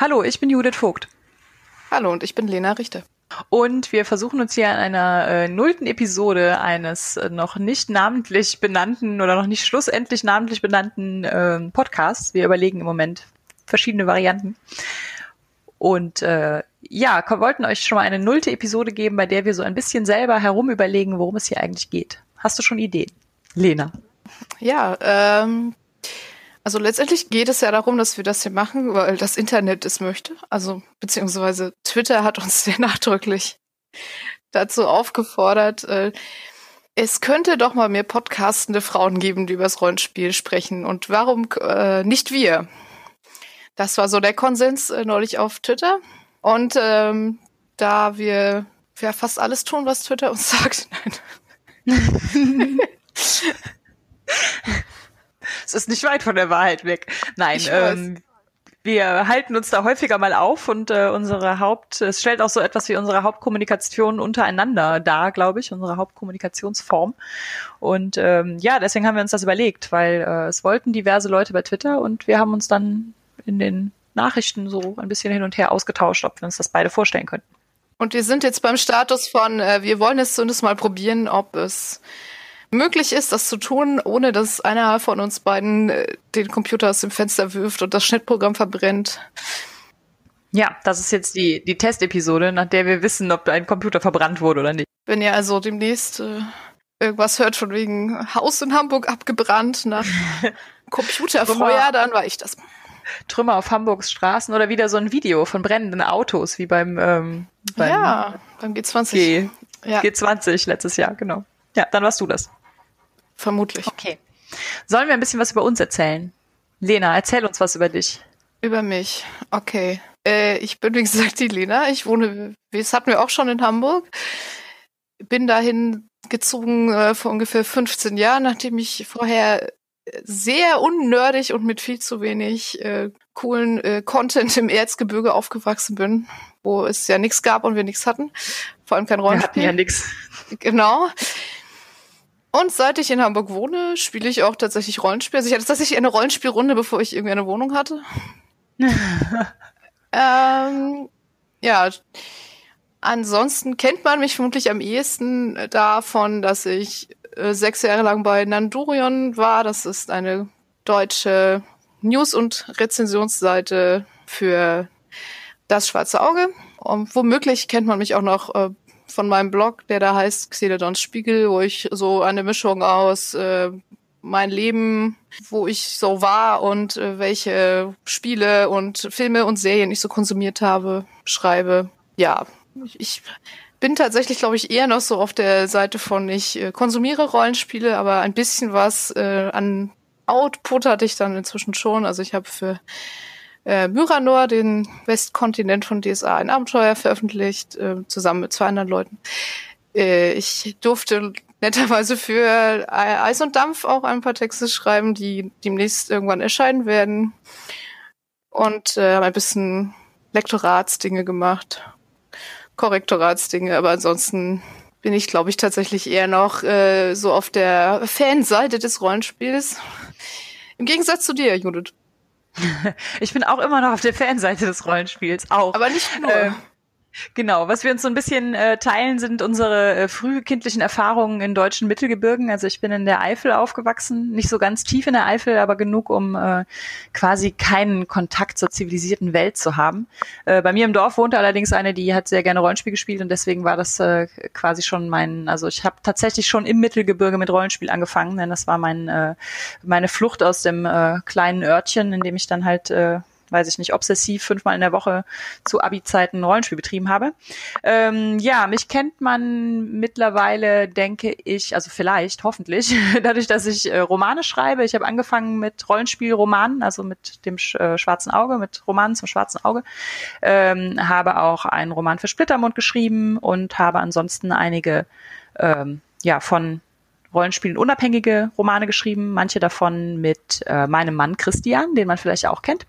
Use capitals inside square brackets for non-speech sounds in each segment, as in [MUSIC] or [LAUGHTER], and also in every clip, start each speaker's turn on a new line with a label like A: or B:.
A: Hallo, ich bin Judith Vogt.
B: Hallo und ich bin Lena Richter.
A: Und wir versuchen uns hier in einer äh, nullten Episode eines äh, noch nicht namentlich benannten oder noch nicht schlussendlich namentlich benannten äh, Podcasts. Wir überlegen im Moment verschiedene Varianten. Und äh, ja, wollten euch schon mal eine nullte Episode geben, bei der wir so ein bisschen selber herum überlegen, worum es hier eigentlich geht. Hast du schon Ideen? Lena.
B: Ja, ähm, also letztendlich geht es ja darum, dass wir das hier machen, weil das Internet es möchte. Also beziehungsweise Twitter hat uns [LAUGHS] sehr nachdrücklich dazu aufgefordert. Äh, es könnte doch mal mehr podcastende Frauen geben, die über das Rollenspiel sprechen. Und warum äh, nicht wir? Das war so der Konsens äh, neulich auf Twitter. Und ähm, da wir ja fast alles tun, was Twitter uns [LAUGHS] sagt. Nein. [LAUGHS]
A: es ist nicht weit von der Wahrheit weg. Nein, ähm, wir halten uns da häufiger mal auf und äh, unsere Haupt, es stellt auch so etwas wie unsere Hauptkommunikation untereinander dar, glaube ich, unsere Hauptkommunikationsform. Und ähm, ja, deswegen haben wir uns das überlegt, weil äh, es wollten diverse Leute bei Twitter und wir haben uns dann in den Nachrichten so ein bisschen hin und her ausgetauscht, ob wir uns das beide vorstellen könnten.
B: Und wir sind jetzt beim Status von, äh, wir wollen es zumindest mal probieren, ob es möglich ist, das zu tun, ohne dass einer von uns beiden äh, den Computer aus dem Fenster wirft und das Schnittprogramm verbrennt.
A: Ja, das ist jetzt die, die Testepisode, nach der wir wissen, ob ein Computer verbrannt wurde oder nicht.
B: Wenn ihr also demnächst äh, irgendwas hört von wegen Haus in Hamburg abgebrannt nach [LAUGHS] Computerfeuer, dann war ich das.
A: Trümmer auf Hamburgs Straßen oder wieder so ein Video von brennenden Autos, wie beim, ähm, beim
B: ja, beim G20.
A: G, ja. G20 letztes Jahr, genau. Ja, dann warst du das.
B: Vermutlich.
A: Okay. Sollen wir ein bisschen was über uns erzählen? Lena, erzähl uns was über dich.
B: Über mich. Okay. Äh, ich bin, wie gesagt, die Lena. Ich wohne, das hatten wir auch schon in Hamburg. Bin dahin gezogen äh, vor ungefähr 15 Jahren, nachdem ich vorher sehr unnördig und mit viel zu wenig äh, coolen äh, Content im Erzgebirge aufgewachsen bin, wo es ja nichts gab und wir nichts hatten. Vor allem kein Rollenspiel.
A: Wir hatten ja nichts.
B: Genau. Und seit ich in Hamburg wohne, spiele ich auch tatsächlich Rollenspiel. Also ich hatte tatsächlich eine Rollenspielrunde, bevor ich irgendwie eine Wohnung hatte. [LAUGHS] ähm, ja. Ansonsten kennt man mich vermutlich am ehesten davon, dass ich äh, sechs Jahre lang bei Nandurion war. Das ist eine deutsche News- und Rezensionsseite für das schwarze Auge. Und womöglich kennt man mich auch noch äh, von meinem Blog, der da heißt Xeledons Spiegel, wo ich so eine Mischung aus äh, mein Leben, wo ich so war und äh, welche Spiele und Filme und Serien ich so konsumiert habe, schreibe. Ja, ich bin tatsächlich, glaube ich, eher noch so auf der Seite von ich äh, konsumiere Rollenspiele, aber ein bisschen was äh, an Output hatte ich dann inzwischen schon. Also ich habe für äh, Myranor, den Westkontinent von DSA, ein Abenteuer veröffentlicht, äh, zusammen mit zwei anderen Leuten. Äh, ich durfte netterweise für Eis und Dampf auch ein paar Texte schreiben, die demnächst irgendwann erscheinen werden. Und äh, ein bisschen Lektoratsdinge gemacht, Korrektoratsdinge, aber ansonsten bin ich, glaube ich, tatsächlich eher noch äh, so auf der Fanseite des Rollenspiels. Im Gegensatz zu dir, Judith.
A: Ich bin auch immer noch auf der Fanseite des Rollenspiels, auch.
B: Aber nicht nur. Äh,
A: Genau, was wir uns so ein bisschen äh, teilen, sind unsere äh, frühkindlichen Erfahrungen in deutschen Mittelgebirgen. Also ich bin in der Eifel aufgewachsen, nicht so ganz tief in der Eifel, aber genug, um äh, quasi keinen Kontakt zur zivilisierten Welt zu haben. Äh, bei mir im Dorf wohnte allerdings eine, die hat sehr gerne Rollenspiel gespielt und deswegen war das äh, quasi schon mein, also ich habe tatsächlich schon im Mittelgebirge mit Rollenspiel angefangen, denn das war mein, äh, meine Flucht aus dem äh, kleinen Örtchen, in dem ich dann halt äh, weiß ich nicht, obsessiv fünfmal in der Woche zu Abi-Zeiten Rollenspiel betrieben habe. Ähm, ja, mich kennt man mittlerweile, denke ich, also vielleicht, hoffentlich, [LAUGHS] dadurch, dass ich äh, Romane schreibe. Ich habe angefangen mit Rollenspielromanen, also mit dem Sch äh, Schwarzen Auge, mit Romanen zum Schwarzen Auge. Ähm, habe auch einen Roman für Splittermund geschrieben und habe ansonsten einige ähm, ja von Rollenspielen unabhängige Romane geschrieben, manche davon mit äh, meinem Mann Christian, den man vielleicht auch kennt.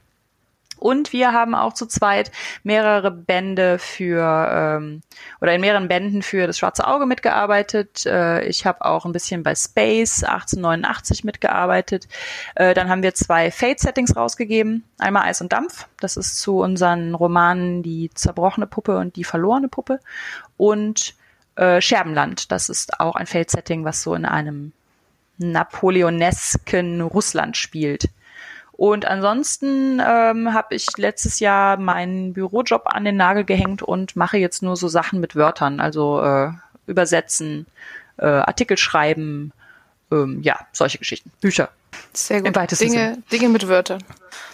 A: Und wir haben auch zu zweit mehrere Bände für ähm, oder in mehreren Bänden für das Schwarze Auge mitgearbeitet. Äh, ich habe auch ein bisschen bei Space 1889 mitgearbeitet. Äh, dann haben wir zwei Fate-Settings rausgegeben. Einmal Eis und Dampf. Das ist zu unseren Romanen Die zerbrochene Puppe und Die verlorene Puppe. Und äh, Scherbenland. Das ist auch ein Fate-Setting, was so in einem napoleonesken Russland spielt. Und ansonsten ähm, habe ich letztes Jahr meinen Bürojob an den Nagel gehängt und mache jetzt nur so Sachen mit Wörtern, also äh, übersetzen, äh, Artikel schreiben, ähm, ja, solche Geschichten, Bücher.
B: Sehr gut. Dinge, Dinge mit Wörtern.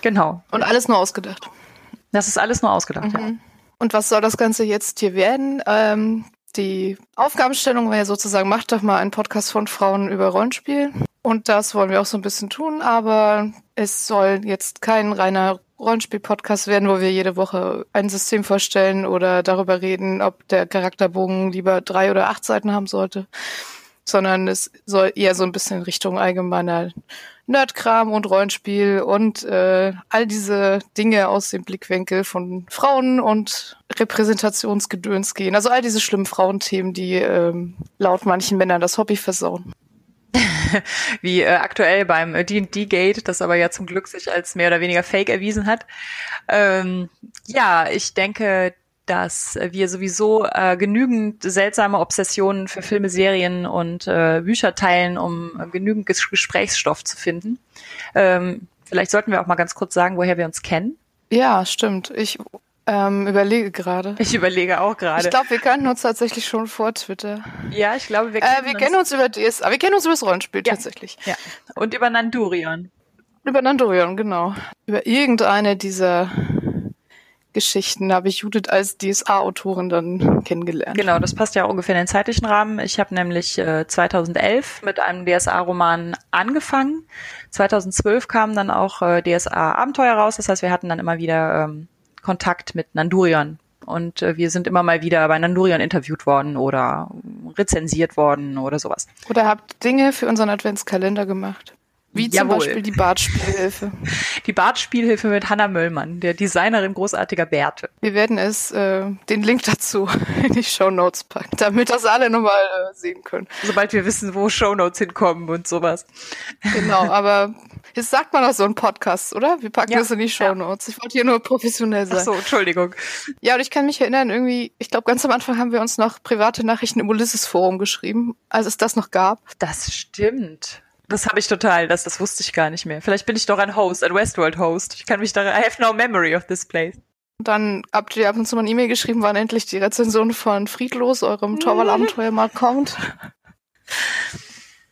A: Genau.
B: Und alles nur ausgedacht.
A: Das ist alles nur ausgedacht, mhm. ja.
B: Und was soll das Ganze jetzt hier werden? Ähm, die Aufgabenstellung war ja sozusagen, macht doch mal einen Podcast von Frauen über Rollenspiel. Und das wollen wir auch so ein bisschen tun, aber es soll jetzt kein reiner Rollenspiel-Podcast werden, wo wir jede Woche ein System vorstellen oder darüber reden, ob der Charakterbogen lieber drei oder acht Seiten haben sollte, sondern es soll eher so ein bisschen in Richtung allgemeiner Nerdkram und Rollenspiel und äh, all diese Dinge aus dem Blickwinkel von Frauen und Repräsentationsgedöns gehen. Also all diese schlimmen Frauenthemen, die ähm, laut manchen Männern das Hobby versauen. [LAUGHS]
A: wie äh, aktuell beim D&D Gate, das aber ja zum Glück sich als mehr oder weniger Fake erwiesen hat. Ähm, ja, ich denke, dass wir sowieso äh, genügend seltsame Obsessionen für Filme, Serien und äh, Bücher teilen, um äh, genügend Ges Gesprächsstoff zu finden. Ähm, vielleicht sollten wir auch mal ganz kurz sagen, woher wir uns kennen.
B: Ja, stimmt. Ich ähm, überlege gerade.
A: Ich überlege auch gerade.
B: Ich glaube, wir kannten uns tatsächlich schon vor Twitter.
A: Ja, ich glaube,
B: wir kennen, äh, wir uns, kennen uns über DSA. Wir kennen uns über das Rollenspiel
A: ja.
B: tatsächlich.
A: Ja. Und über Nandurion.
B: Über Nandurion, genau. Über irgendeine dieser Geschichten habe ich Judith als DSA-Autorin dann kennengelernt.
A: Genau, das passt ja ungefähr in den zeitlichen Rahmen. Ich habe nämlich äh, 2011 mit einem DSA-Roman angefangen. 2012 kam dann auch äh, DSA-Abenteuer raus. Das heißt, wir hatten dann immer wieder ähm, Kontakt mit Nandurion. Und äh, wir sind immer mal wieder bei Nandurion interviewt worden oder rezensiert worden oder sowas.
B: Oder habt Dinge für unseren Adventskalender gemacht. Wie zum Jawohl. Beispiel die Bartspielhilfe. [LAUGHS]
A: Die Bartspielhilfe mit Hanna Möllmann, der Designerin großartiger Bärte.
B: Wir werden es, äh, den Link dazu [LAUGHS] in die Show Notes packen, damit das alle nochmal äh, sehen können.
A: Sobald wir wissen, wo Show Notes hinkommen und sowas.
B: Genau, [LAUGHS] aber jetzt sagt man doch so ein Podcast, oder? Wir packen ja, das in die Show Notes. Ja. Ich wollte hier nur professionell sein.
A: Ach so, Entschuldigung.
B: Ja, und ich kann mich erinnern, irgendwie, ich glaube, ganz am Anfang haben wir uns noch private Nachrichten im Ulysses Forum geschrieben, als es das noch gab.
A: Das stimmt. Das habe ich total, das, das wusste ich gar nicht mehr. Vielleicht bin ich doch ein Host, ein Westworld-Host. Ich kann mich da, I have no memory of this place.
B: Dann habt ihr ab und zu mal eine E-Mail geschrieben, wann endlich die Rezension von Friedlos, eurem Torwall-Abenteuer mal kommt.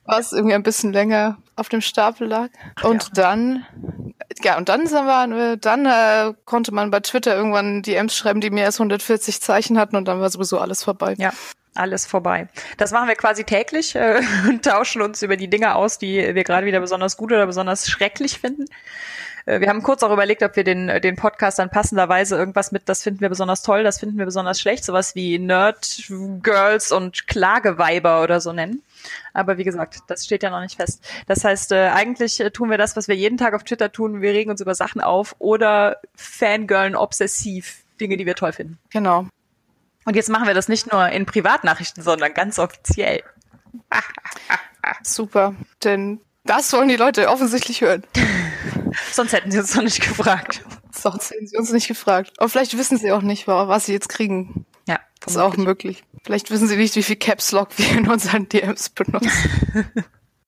B: Was irgendwie ein bisschen länger auf dem Stapel lag. Und ja. dann, ja, und dann waren wir, dann äh, konnte man bei Twitter irgendwann DMs schreiben, die mehr als 140 Zeichen hatten und dann war sowieso alles vorbei.
A: Ja, alles vorbei. Das machen wir quasi täglich äh, [LAUGHS] und tauschen uns über die Dinge aus, die wir gerade wieder besonders gut oder besonders schrecklich finden. Äh, wir haben kurz auch überlegt, ob wir den, äh, den Podcast dann passenderweise irgendwas mit, das finden wir besonders toll, das finden wir besonders schlecht, sowas wie Nerd Girls und Klageweiber oder so nennen. Aber wie gesagt, das steht ja noch nicht fest. Das heißt, äh, eigentlich äh, tun wir das, was wir jeden Tag auf Twitter tun. Wir regen uns über Sachen auf oder fangirlen obsessiv Dinge, die wir toll finden.
B: Genau.
A: Und jetzt machen wir das nicht nur in Privatnachrichten, sondern ganz offiziell. [LAUGHS]
B: Super, denn das wollen die Leute offensichtlich hören. [LAUGHS]
A: Sonst hätten sie uns noch nicht gefragt.
B: Sonst hätten sie uns nicht gefragt. Aber vielleicht wissen sie auch nicht, was sie jetzt kriegen.
A: Ja.
B: Das ist auch möglich. Vielleicht wissen sie nicht, wie viel Caps Lock wir in unseren DMs benutzen. [LAUGHS]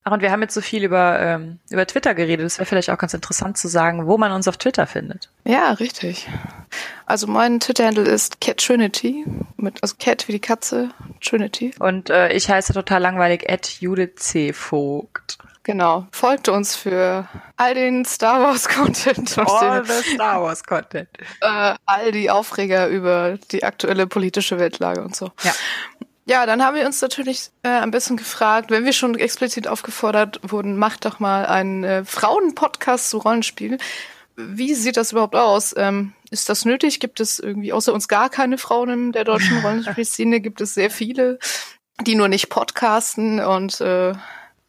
A: Ach, und wir haben jetzt so viel über, ähm, über Twitter geredet. Es wäre vielleicht auch ganz interessant zu sagen, wo man uns auf Twitter findet.
B: Ja, richtig. Also mein Twitter-Handle ist Cat Trinity. Mit, also Cat wie die Katze, Trinity.
A: Und äh, ich heiße total langweilig at Judith C. Vogt.
B: Genau. Folgt uns für all den Star Wars Content.
A: All the Star Wars Content. [LAUGHS]
B: Äh, all die Aufreger über die aktuelle politische Weltlage und so.
A: Ja.
B: Ja, dann haben wir uns natürlich äh, ein bisschen gefragt, wenn wir schon explizit aufgefordert wurden, macht doch mal einen äh, Frauen-Podcast zu Rollenspielen. Wie sieht das überhaupt aus? Ähm, ist das nötig? Gibt es irgendwie außer uns gar keine Frauen in der deutschen [LAUGHS] Rollenspielszene? Gibt es sehr viele, die nur nicht podcasten und äh,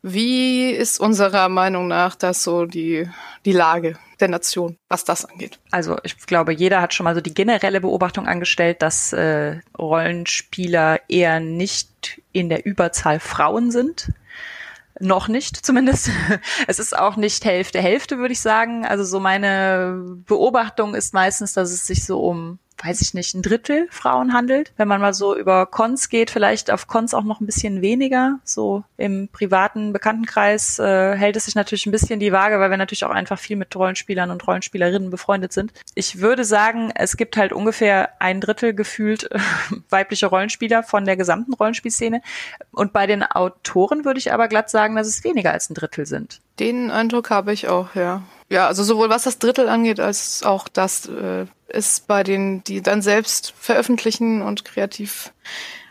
B: Wie ist unserer Meinung nach das so die, die Lage der Nation, was das angeht?
A: Also ich glaube, jeder hat schon mal so die generelle Beobachtung angestellt, dass äh, Rollenspieler eher nicht in der Überzahl Frauen sind. Noch nicht, zumindest. [LAUGHS] Es ist auch nicht Hälfte, Hälfte, würde ich sagen. Also so meine Beobachtung ist meistens, dass es sich so um weiß ich nicht, ein Drittel Frauen handelt. Wenn man mal so über Cons geht, vielleicht auf Cons auch noch ein bisschen weniger. So im privaten Bekanntenkreis äh, hält es sich natürlich ein bisschen die Waage, weil wir natürlich auch einfach viel mit Rollenspielern und Rollenspielerinnen befreundet sind. Ich würde sagen, es gibt halt ungefähr ein Drittel gefühlt äh, [LAUGHS] weibliche Rollenspieler von der gesamten Rollenspielszene. Und bei den Autoren würde ich aber glatt sagen, dass es weniger als ein Drittel sind.
B: Den Eindruck habe ich auch, ja. Ja, also sowohl was das Drittel angeht, als auch das äh, ist bei denen, die dann selbst veröffentlichen und kreativ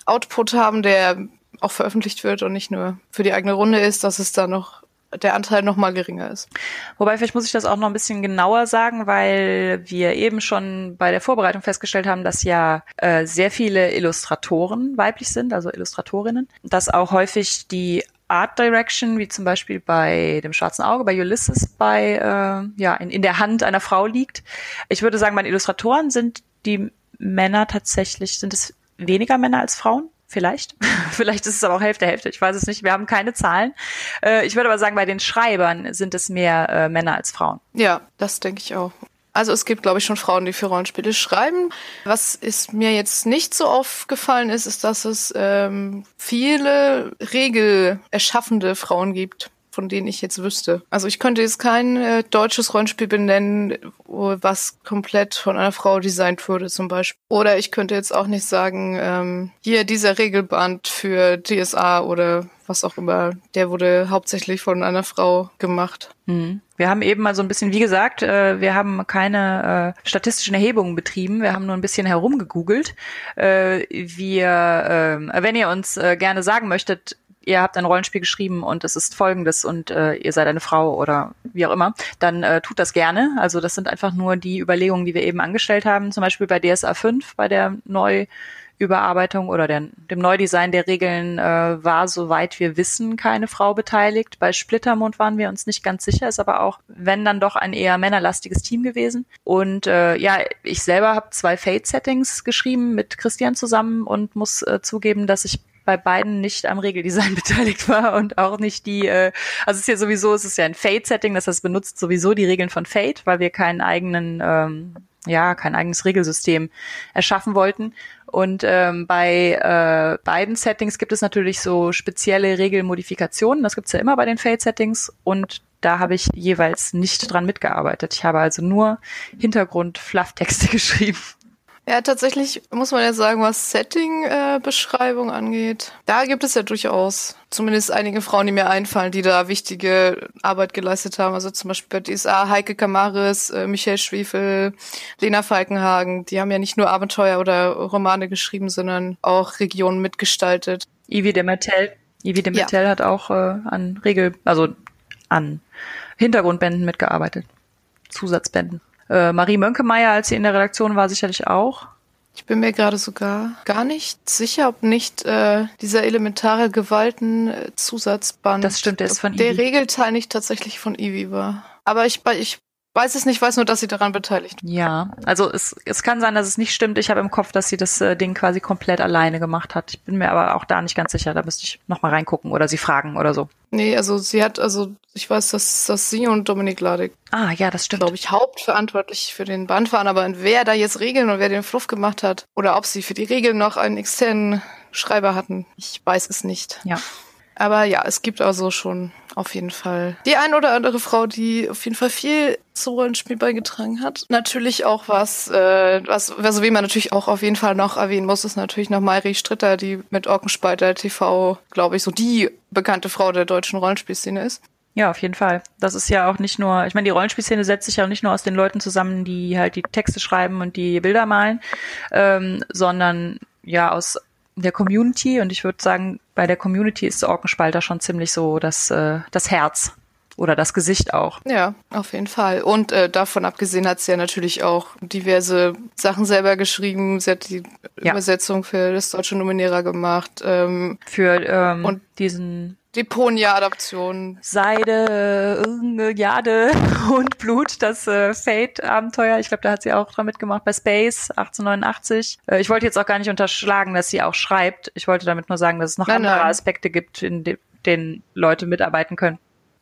B: Output haben, der auch veröffentlicht wird und nicht nur für die eigene Runde ist, dass es da noch der Anteil noch mal geringer ist.
A: Wobei vielleicht muss ich das auch noch ein bisschen genauer sagen, weil wir eben schon bei der Vorbereitung festgestellt haben, dass ja äh, sehr viele Illustratoren weiblich sind, also Illustratorinnen, dass auch häufig die Art Direction, wie zum Beispiel bei dem Schwarzen Auge, bei Ulysses, bei äh, ja in, in der Hand einer Frau liegt. Ich würde sagen, bei den Illustratoren sind die Männer tatsächlich, sind es weniger Männer als Frauen? Vielleicht. [LAUGHS] Vielleicht ist es aber auch Hälfte, Hälfte. Ich weiß es nicht. Wir haben keine Zahlen. Äh, ich würde aber sagen, bei den Schreibern sind es mehr äh, Männer als Frauen.
B: Ja, das denke ich auch. Also es gibt, glaube ich, schon Frauen, die für Rollenspiele schreiben. Was ist mir jetzt nicht so aufgefallen ist, ist, dass es ähm, viele regelerschaffende Frauen gibt von denen ich jetzt wüsste. Also ich könnte jetzt kein äh, deutsches Rollenspiel benennen, was komplett von einer Frau designt wurde zum Beispiel. Oder ich könnte jetzt auch nicht sagen, ähm, hier dieser Regelband für DSA oder was auch immer, der wurde hauptsächlich von einer Frau gemacht.
A: Mhm. Wir haben eben mal so ein bisschen, wie gesagt, äh, wir haben keine äh, statistischen Erhebungen betrieben, wir haben nur ein bisschen herumgegoogelt. Äh, wir, wenn ihr uns gerne sagen möchtet, ihr habt ein Rollenspiel geschrieben und es ist folgendes und äh, ihr seid eine Frau oder wie auch immer, dann äh, tut das gerne. Also das sind einfach nur die Überlegungen, die wir eben angestellt haben. Zum Beispiel bei DSA 5, bei der Neuüberarbeitung oder der, dem Neudesign der Regeln äh, war, soweit wir wissen, keine Frau beteiligt. Bei Splittermond waren wir uns nicht ganz sicher, ist aber auch, wenn dann doch ein eher männerlastiges Team gewesen. Und äh, ja, ich selber habe zwei Fate-Settings geschrieben mit Christian zusammen und muss äh, zugeben, dass ich bei beiden nicht am Regeldesign [LAUGHS] beteiligt war und auch nicht die, äh, also es ist ja sowieso, es ist ja ein Fate-Setting, das heißt, benutzt sowieso die Regeln von Fate, weil wir keinen eigenen, ähm, ja, kein eigenes Regelsystem erschaffen wollten. Und ähm, bei äh, beiden Settings gibt es natürlich so spezielle Regelmodifikationen. Das gibt's ja immer bei den Fate-Settings und da habe ich jeweils nicht dran mitgearbeitet. Ich habe also nur Hintergrund-Flufftexte [LAUGHS] geschrieben.
B: Ja, tatsächlich muss man ja sagen, was Setting-Beschreibung äh, angeht, da gibt es ja durchaus zumindest einige Frauen, die mir einfallen, die da wichtige Arbeit geleistet haben. Also zum Beispiel bei DSA Heike Kamaris, äh, Michael Schwefel, Lena Falkenhagen. Die haben ja nicht nur Abenteuer oder Romane geschrieben, sondern auch Regionen mitgestaltet.
A: Ivi de Martel. Ivi de Martel ja. hat auch äh, an Regel, also an Hintergrundbänden mitgearbeitet. Zusatzbänden. Äh, Marie Mönkemeyer, als sie in der Redaktion war, sicherlich auch.
B: Ich bin mir gerade sogar gar nicht sicher, ob nicht äh, dieser elementare Gewalten-Zusatzband,
A: das stimmt, der ist von
B: der Ivi. Regelteil nicht tatsächlich von Ivi war. Aber ich, ich weiß es nicht, weiß nur, dass sie daran beteiligt.
A: Ja, also es, es kann sein, dass es nicht stimmt. Ich habe im Kopf, dass sie das äh, Ding quasi komplett alleine gemacht hat. Ich bin mir aber auch da nicht ganz sicher. Da müsste ich nochmal reingucken oder sie fragen oder so.
B: Nee, also sie hat, also ich weiß, dass, dass sie und Dominik Ladig,
A: ah, ja, das stimmt.
B: glaube ich, hauptverantwortlich für den Band waren. Aber wer da jetzt Regeln und wer den Fluff gemacht hat oder ob sie für die Regeln noch einen externen Schreiber hatten, ich weiß es nicht.
A: Ja.
B: Aber ja, es gibt also schon auf jeden Fall die ein oder andere Frau, die auf jeden Fall viel zu Rollenspiel beigetragen hat. Natürlich auch was, äh, was, also wie man natürlich auch auf jeden Fall noch erwähnen muss, ist natürlich noch Mairi Stritter, die mit Orkenspalter TV, glaube ich, so die bekannte Frau der deutschen Rollenspielszene ist.
A: Ja, auf jeden Fall. Das ist ja auch nicht nur, ich meine, die Rollenspielszene setzt sich ja auch nicht nur aus den Leuten zusammen, die halt die Texte schreiben und die Bilder malen, ähm, sondern ja aus der Community und ich würde sagen, bei der Community ist Orkenspalter schon ziemlich so das, äh, das Herz oder das Gesicht auch.
B: Ja, auf jeden Fall. Und äh, davon abgesehen hat sie ja natürlich auch diverse Sachen selber geschrieben. Sie hat die ja. Übersetzung für das deutsche Nominierer gemacht. Ähm,
A: für ähm, und diesen
B: Deponia-Adaption.
A: Seide, Jade [LAUGHS] und Blut, das äh, Fate-Abenteuer. Ich glaube, da hat sie auch dran mitgemacht bei Space 1889. Äh, ich wollte jetzt auch gar nicht unterschlagen, dass sie auch schreibt. Ich wollte damit nur sagen, dass es noch nein, andere nein. Aspekte gibt, in de denen Leute mitarbeiten können.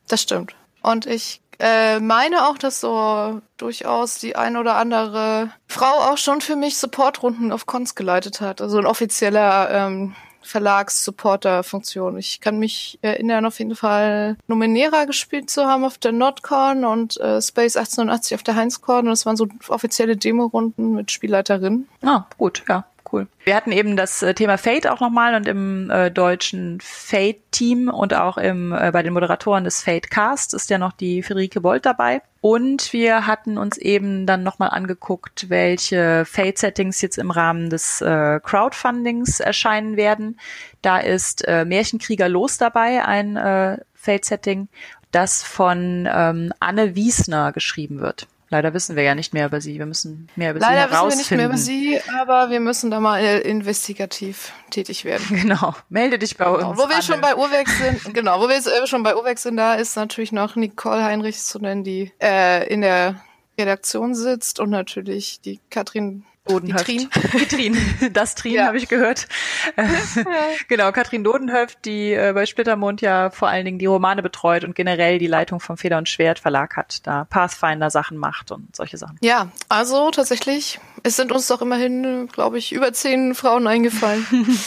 B: Das stimmt. Und ich äh, meine auch, dass so durchaus die ein oder andere Frau auch schon für mich Supportrunden auf Cons geleitet hat. Also ein offizieller ähm, Verlags-Supporter-Funktion. Ich kann mich erinnern, auf jeden Fall Numenera gespielt zu haben auf der Nordcon und äh, Space 1880 auf der Heinzcon. Und das waren so offizielle Demo-Runden mit Spielleiterinnen.
A: Ah, gut, ja cool. Wir hatten eben das äh, Thema Fate auch nochmal und im äh, deutschen Fate-Team und auch im, äh, bei den Moderatoren des Fate-Cast ist ja noch die Friederike Bolt dabei. Und wir hatten uns eben dann nochmal angeguckt, welche Fate-Settings jetzt im Rahmen des äh, Crowdfundings erscheinen werden. Da ist äh, Märchenkrieger los dabei, ein äh, Fate-Setting, das von ähm, Anne Wiesner geschrieben wird. Leider wissen wir ja nicht mehr über sie. Wir müssen mehr über
B: Leider
A: sie herausfinden.
B: Leider wissen wir nicht mehr über sie, aber wir müssen da mal äh, investigativ tätig werden. [LAUGHS]
A: Genau. Melde dich bei
B: genau.
A: uns.
B: Wo wir schon bei Urwex sind, [LAUGHS] genau, wo wir jetzt äh, schon bei Urwex sind, da ist natürlich noch Nicole Heinrich zu nennen, die äh, in der Redaktion sitzt und natürlich die Katrin
A: Dodenhöft. Die Trin. Die Trin. Das Trin ja. habe ich gehört. [LAUGHS] genau, Katrin Dodenhöft, die äh, bei Splittermond ja vor allen Dingen die Romane betreut und generell die Leitung vom Feder und Schwert Verlag hat, da Pathfinder Sachen macht und solche Sachen.
B: Ja, also tatsächlich, es sind uns doch immerhin, glaube ich, über zehn Frauen eingefallen. [LAUGHS]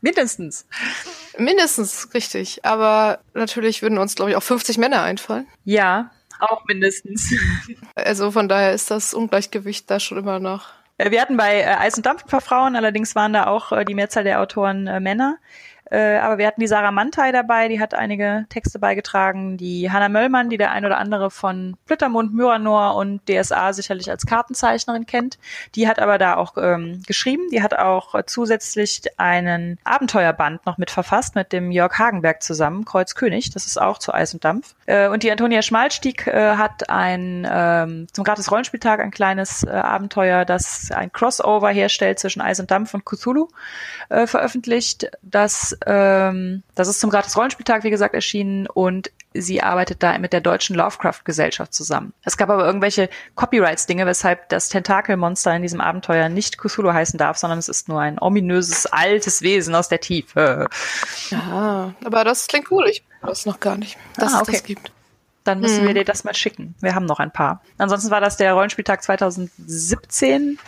A: Mindestens.
B: Mindestens, richtig. Aber natürlich würden uns, glaube ich, auch 50 Männer einfallen.
A: Ja, auch mindestens.
B: Also von daher ist das Ungleichgewicht da schon immer noch
A: wir hatten bei äh, Eis und Dampf ein paar Frauen, allerdings waren da auch äh, die Mehrzahl der Autoren äh, Männer. Äh, aber wir hatten die Sarah Mantei dabei, die hat einige Texte beigetragen. Die Hanna Möllmann, die der ein oder andere von Plittermund, Myranor und DSA sicherlich als Kartenzeichnerin kennt. Die hat aber da auch ähm, geschrieben. Die hat auch zusätzlich einen Abenteuerband noch mit verfasst mit dem Jörg Hagenberg zusammen, Kreuz König. Das ist auch zu Eis und Dampf. Äh, und die Antonia Schmalstieg äh, hat ein ähm, zum Gratis Rollenspieltag ein kleines äh, Abenteuer, das ein Crossover herstellt zwischen Eis und Dampf und Cthulhu äh, veröffentlicht. Das ähm, das ist zum Gratis Rollenspieltag, wie gesagt, erschienen und sie arbeitet da mit der Deutschen Lovecraft-Gesellschaft zusammen. Es gab aber irgendwelche Copyrights-Dinge, weshalb das Tentakelmonster in diesem Abenteuer nicht Cthulhu heißen darf, sondern es ist nur ein ominöses, altes Wesen aus der Tiefe.
B: Ja, aber das klingt cool. Ich weiß noch gar nicht, dass ah, okay. es das gibt.
A: Dann müssen hm. wir dir das mal schicken. Wir haben noch ein paar. Ansonsten war das der Rollenspieltag 2017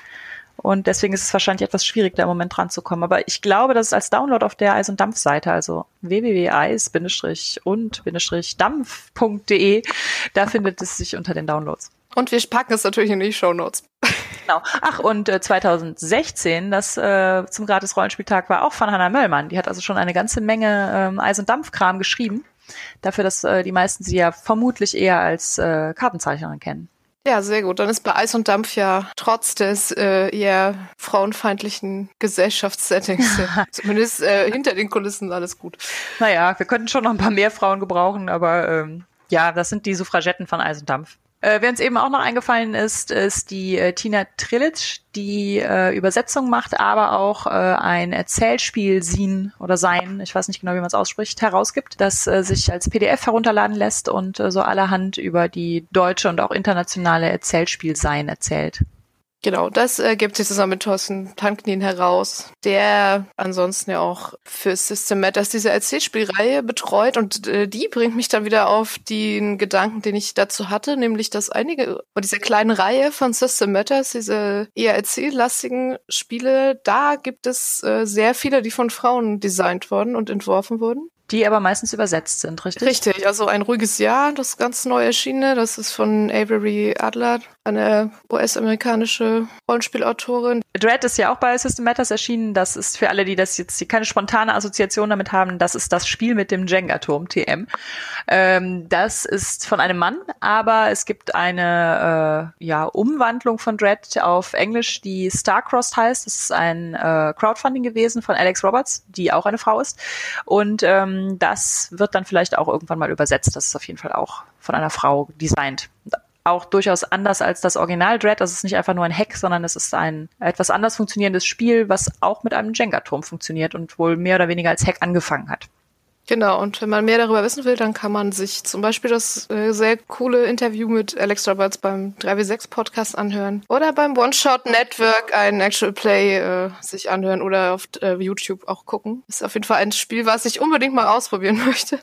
A: und deswegen ist es wahrscheinlich etwas schwierig, da im Moment dran zu kommen. Aber ich glaube, dass es als Download auf der Eis- und Dampf-Seite, also www.eis-und-dampf.de, da findet es sich unter den Downloads.
B: Und wir packen es natürlich in die Show Notes.
A: Genau. Ach, und äh, 2016, das äh, zum Gratis Rollenspieltag war auch von Hannah Möllmann. Die hat also schon eine ganze Menge ähm, Eis- und Dampfkram geschrieben. Dafür, dass äh, die meisten sie ja vermutlich eher als äh, Kartenzeichnerin kennen.
B: Ja, sehr gut. Dann ist bei Eis und Dampf ja trotz des äh, eher frauenfeindlichen Gesellschaftssettings, [LAUGHS] äh, zumindest äh, hinter den Kulissen alles gut.
A: Naja, wir könnten schon noch ein paar mehr Frauen gebrauchen, aber ähm, ja, das sind die Suffragetten von Eis und Dampf. Äh, wer uns eben auch noch eingefallen ist, ist die äh, Tina Trilic, die äh, Übersetzung macht, aber auch äh, ein Erzählspiel Sin oder Sein, ich weiß nicht genau, wie man es ausspricht, herausgibt, das äh, sich als PDF herunterladen lässt und äh, so allerhand über die deutsche und auch internationale Erzählspiel Sein erzählt.
B: Genau, das äh, gibt sie zusammen mit Thorsten Tanknin heraus, der ansonsten ja auch für System Matters diese Erzählspielreihe betreut und äh, die bringt mich dann wieder auf den Gedanken, den ich dazu hatte, nämlich dass einige von dieser kleinen Reihe von System Matters, diese eher erzähllastigen Spiele, da gibt es äh, sehr viele, die von Frauen designt wurden und entworfen wurden.
A: Die aber meistens übersetzt sind, richtig?
B: Richtig, also ein ruhiges Jahr, das ganz neu erschienene, das ist von Avery Adler, eine US-amerikanische Rollenspielautorin.
A: Dread ist ja auch bei System Matters erschienen. Das ist für alle, die das jetzt die keine spontane Assoziation damit haben, das ist das Spiel mit dem Jenga-Turm, TM. Ähm, das ist von einem Mann, aber es gibt eine äh, ja, Umwandlung von Dread auf Englisch, die Starcrossed heißt. Das ist ein äh, Crowdfunding gewesen von Alex Roberts, die auch eine Frau ist. Und ähm, das wird dann vielleicht auch irgendwann mal übersetzt. Das ist auf jeden Fall auch von einer Frau designt. Auch durchaus anders als das Original Dread. Das ist nicht einfach nur ein Hack, sondern es ist ein etwas anders funktionierendes Spiel, was auch mit einem Jenga-Turm funktioniert und wohl mehr oder weniger als Hack angefangen hat.
B: Genau, und wenn man mehr darüber wissen will, dann kann man sich zum Beispiel das äh, sehr coole Interview mit Alex Roberts beim 3W6 Podcast anhören oder beim One Shot Network ein Actual Play äh, sich anhören oder auf äh, YouTube auch gucken. Ist auf jeden Fall ein Spiel, was ich unbedingt mal ausprobieren [LAUGHS] möchte.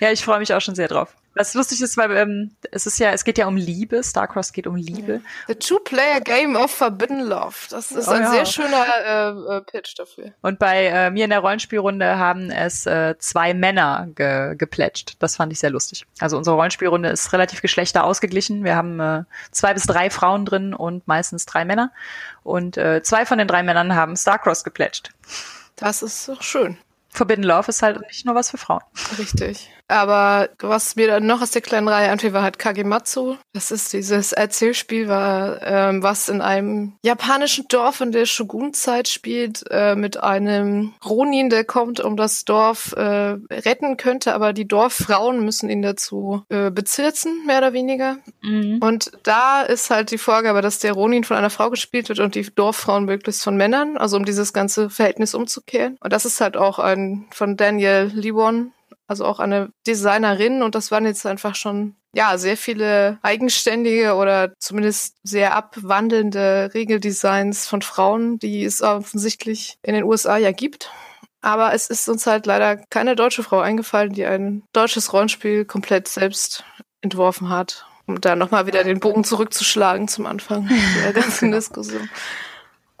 A: Ja, ich freue mich auch schon sehr drauf. Was lustig ist, weil ähm, es ist ja, es geht ja um Liebe. Starcross geht um Liebe.
B: The Two-Player Game of Forbidden Love. Das ist oh, ein ja. sehr schöner äh, äh, Pitch dafür.
A: Und bei äh, mir in der Rollenspielrunde haben es äh, zwei Männer ge geplätscht. Das fand ich sehr lustig. Also unsere Rollenspielrunde ist relativ geschlechter ausgeglichen. Wir haben äh, zwei bis drei Frauen drin und meistens drei Männer. Und äh, zwei von den drei Männern haben Starcross geplätscht.
B: Das ist doch schön.
A: Forbidden Love ist halt nicht nur was für Frauen.
B: Richtig. Aber was mir dann noch aus der kleinen Reihe anfiel, war halt Kagematsu. Das ist dieses Erzählspiel, war, ähm, was in einem japanischen Dorf in der Shogun-Zeit spielt, äh, mit einem Ronin, der kommt, um das Dorf äh, retten könnte, aber die Dorffrauen müssen ihn dazu äh, bezirzen, mehr oder weniger. Mhm. Und da ist halt die Vorgabe, dass der Ronin von einer Frau gespielt wird und die Dorffrauen möglichst von Männern, also um dieses ganze Verhältnis umzukehren. Und das ist halt auch ein von Daniel Liwon also auch eine Designerin und das waren jetzt einfach schon ja sehr viele eigenständige oder zumindest sehr abwandelnde Regeldesigns von Frauen, die es offensichtlich in den USA ja gibt. Aber es ist uns halt leider keine deutsche Frau eingefallen, die ein deutsches Rollenspiel komplett selbst entworfen hat. Um da nochmal wieder den Bogen zurückzuschlagen zum Anfang [LAUGHS] der ganzen. Diskussion.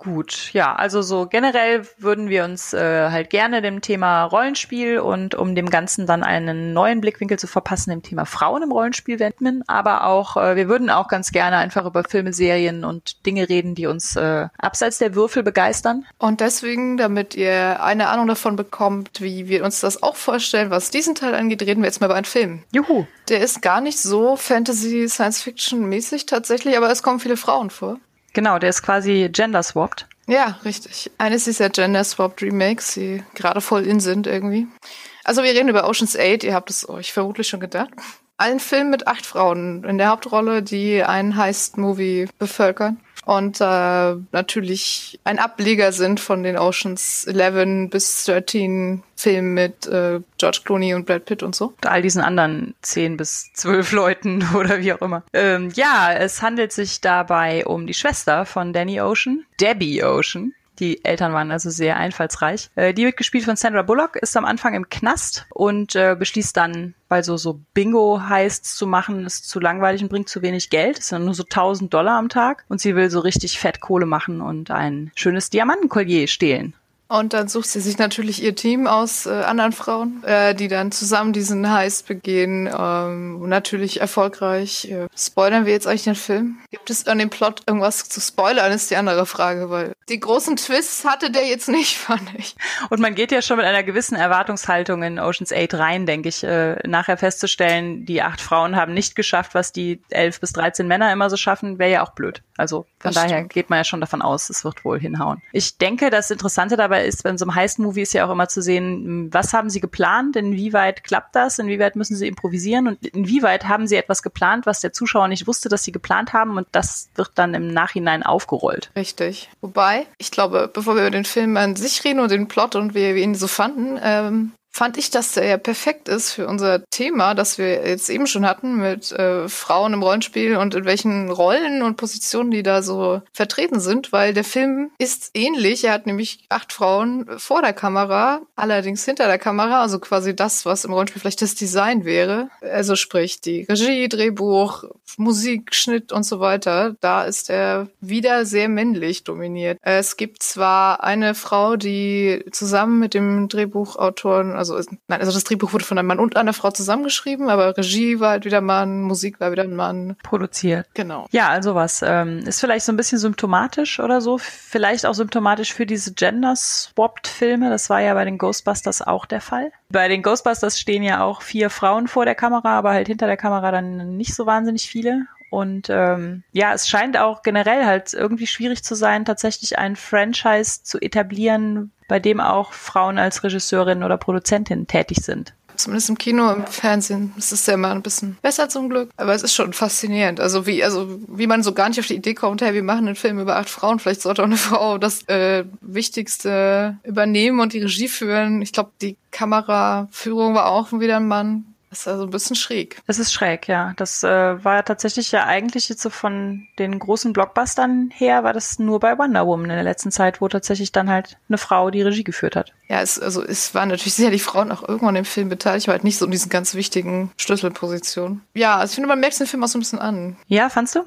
A: Gut, ja, also so generell würden wir uns äh, halt gerne dem Thema Rollenspiel und um dem Ganzen dann einen neuen Blickwinkel zu verpassen, dem Thema Frauen im Rollenspiel widmen. Aber auch, äh, wir würden auch ganz gerne einfach über Filme, Serien und Dinge reden, die uns äh, abseits der Würfel begeistern.
B: Und deswegen, damit ihr eine Ahnung davon bekommt, wie wir uns das auch vorstellen, was diesen Teil angeht, reden wir jetzt mal über einen Film.
A: Juhu.
B: Der ist gar nicht so Fantasy, Science-Fiction-mäßig tatsächlich, aber es kommen viele Frauen vor.
A: Genau, der ist quasi gender-swapped.
B: Ja, richtig. Eines dieser gender-swapped Remakes, die gerade voll in sind irgendwie. Also wir reden über Ocean's 8, ihr habt es euch vermutlich schon gedacht. Ein Film mit acht Frauen in der Hauptrolle, die einen Heist-Movie bevölkern und äh, natürlich ein Ableger sind von den Oceans 11 bis 13 Filmen mit äh, George Clooney und Brad Pitt und so.
A: All diesen anderen 10 bis 12 Leuten [LAUGHS] oder wie auch immer. Ähm, ja, es handelt sich dabei um die Schwester von Danny Ocean, Debbie Ocean. Die Eltern waren also sehr einfallsreich. Äh, die wird gespielt von Sandra Bullock, ist am Anfang im Knast und äh, beschließt dann, weil so so Bingo-Heists zu machen, ist zu langweilig und bringt zu wenig Geld. Ist dann nur so 1000 Dollar am Tag und sie will so richtig fett Kohle machen und ein schönes Diamantenkollier stehlen.
B: Und dann sucht sie sich natürlich ihr Team aus äh, anderen Frauen, äh, die dann zusammen diesen Heist begehen. Ähm, natürlich erfolgreich. Äh, spoilern wir jetzt eigentlich den Film? Gibt es an dem Plot irgendwas zu spoilern, ist die andere Frage, weil die großen Twists hatte der jetzt nicht, [LAUGHS] fand ich.
A: Und man geht ja schon mit einer gewissen Erwartungshaltung in Ocean's 8 rein, denke ich, äh, nachher festzustellen, die acht Frauen haben nicht geschafft, was die elf bis dreizehn Männer immer so schaffen, wäre ja auch blöd. Also von das daher stimmt. geht man ja schon davon aus, es wird wohl hinhauen. Ich denke, das Interessante dabei ist, wenn so einem Heist-Movie ist ja auch immer zu sehen, was haben sie geplant, inwieweit klappt das, inwieweit müssen sie improvisieren und inwieweit haben sie etwas geplant, was der Zuschauer nicht wusste, dass sie geplant haben und das wird dann im Nachhinein aufgerollt.
B: Richtig. Wobei, ich glaube, bevor wir über den Film an sich reden und den Plot und wie wir ihn so fanden, ähm, fand ich, dass der ja perfekt ist für unser Thema, das wir jetzt eben schon hatten mit äh, Frauen im Rollenspiel und in welchen Rollen und Positionen die da so vertreten sind, weil der Film ist ähnlich. Er hat nämlich acht Frauen vor der Kamera, allerdings hinter der Kamera, also quasi das, was im Rollenspiel vielleicht das Design wäre. Also sprich die Regie, Drehbuch, Musik, Schnitt und so weiter. Da ist er wieder sehr männlich dominiert. Es gibt zwar eine Frau, die zusammen mit dem Drehbuchautoren, also also, nein, also das Drehbuch wurde von einem Mann und einer Frau zusammengeschrieben, aber Regie war halt wieder Mann, Musik war wieder ein Mann.
A: Produziert.
B: Genau.
A: Ja, also was. Ähm, ist vielleicht so ein bisschen symptomatisch oder so. Vielleicht auch symptomatisch für diese Gender-Swapped-Filme. Das war ja bei den Ghostbusters auch der Fall. Bei den Ghostbusters stehen ja auch vier Frauen vor der Kamera, aber halt hinter der Kamera dann nicht so wahnsinnig viele. Und ähm, ja, es scheint auch generell halt irgendwie schwierig zu sein, tatsächlich ein Franchise zu etablieren, bei dem auch Frauen als Regisseurin oder Produzentin tätig sind.
B: zumindest im Kino, im Fernsehen ist es ja immer ein bisschen besser zum Glück. Aber es ist schon faszinierend. Also wie, also wie man so gar nicht auf die Idee kommt, hey, wir machen einen Film über acht Frauen, vielleicht sollte auch eine Frau das äh, Wichtigste übernehmen und die Regie führen. Ich glaube, die Kameraführung war auch wieder ein Mann. Das ist also ein bisschen schräg.
A: Das ist schräg, ja. Das äh, war ja tatsächlich ja eigentlich jetzt so von den großen Blockbustern her, war das nur bei Wonder Woman in der letzten Zeit, wo tatsächlich dann halt eine Frau die Regie geführt hat.
B: Ja, es, also es waren natürlich sehr die Frauen auch irgendwann im Film beteiligt, aber halt nicht so in diesen ganz wichtigen Schlüsselpositionen. Ja, also ich finde, man merkt den Film auch so ein bisschen an.
A: Ja, fandst du?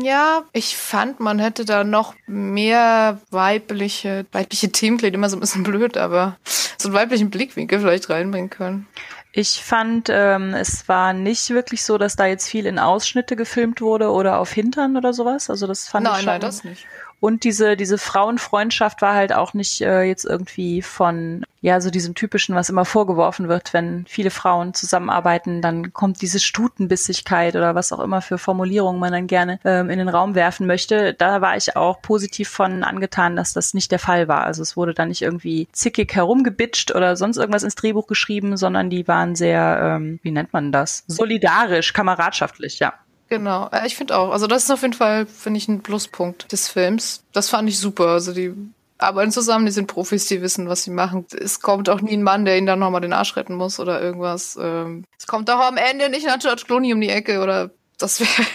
B: Ja, ich fand, man hätte da noch mehr weibliche, weibliche Themen klingt immer so ein bisschen blöd, aber so einen weiblichen Blickwinkel vielleicht reinbringen können.
A: Ich fand, ähm, es war nicht wirklich so, dass da jetzt viel in Ausschnitte gefilmt wurde oder auf Hintern oder sowas. Also das fand
B: nein,
A: ich schon.
B: Nein, das nicht.
A: Und diese, diese Frauenfreundschaft war halt auch nicht äh, jetzt irgendwie von, ja, so diesem typischen, was immer vorgeworfen wird, wenn viele Frauen zusammenarbeiten, dann kommt diese Stutenbissigkeit oder was auch immer für Formulierungen man dann gerne ähm, in den Raum werfen möchte. Da war ich auch positiv von angetan, dass das nicht der Fall war. Also es wurde da nicht irgendwie zickig herumgebitscht oder sonst irgendwas ins Drehbuch geschrieben, sondern die waren sehr, ähm, wie nennt man das? Solidarisch, kameradschaftlich, ja.
B: Genau, ich finde auch. Also das ist auf jeden Fall, finde ich, ein Pluspunkt des Films. Das fand ich super. Also die arbeiten zusammen, die sind Profis, die wissen, was sie machen. Es kommt auch nie ein Mann, der ihnen dann nochmal den Arsch retten muss oder irgendwas. Ähm, es kommt auch am Ende nicht nach George Clooney um die Ecke oder das wäre